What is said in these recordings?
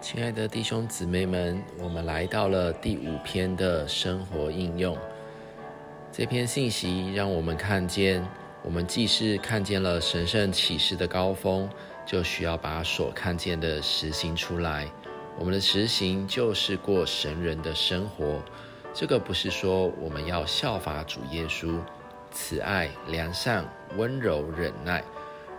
亲爱的弟兄姊妹们，我们来到了第五篇的生活应用。这篇信息让我们看见，我们既是看见了神圣启示的高峰，就需要把所看见的实行出来。我们的实行就是过神人的生活。这个不是说我们要效法主耶稣，慈爱、良善、温柔、忍耐，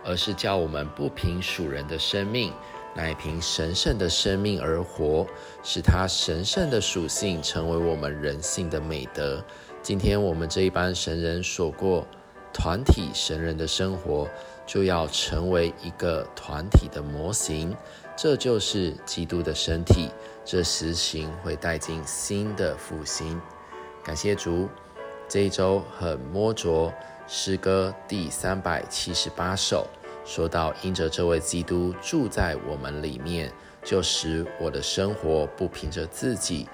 而是叫我们不凭属人的生命。乃凭神圣的生命而活，使他神圣的属性成为我们人性的美德。今天我们这一班神人所过团体神人的生活，就要成为一个团体的模型。这就是基督的身体。这实行会带进新的复兴。感谢主，这一周很摸着诗歌第三百七十八首。说到因着这位基督住在我们里面，就使我的生活不凭着自己，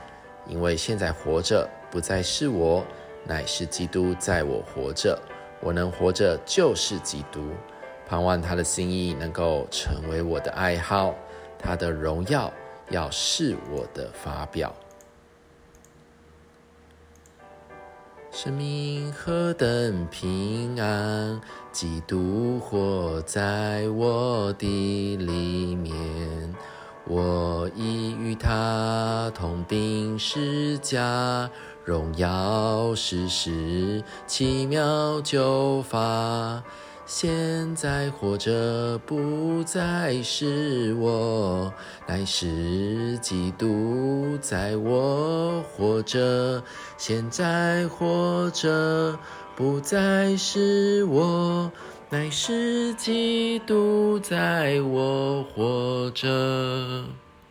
因为现在活着不再是我，乃是基督在我活着。我能活着就是基督，盼望他的心意能够成为我的爱好，他的荣耀要是我的发表。生命何等平安，基督活在我的里面，我已与他同病十架，荣耀世事奇妙救法。现在活着不再是我，乃是基督在我活着。现在活着不再是我，乃是基督在我活着。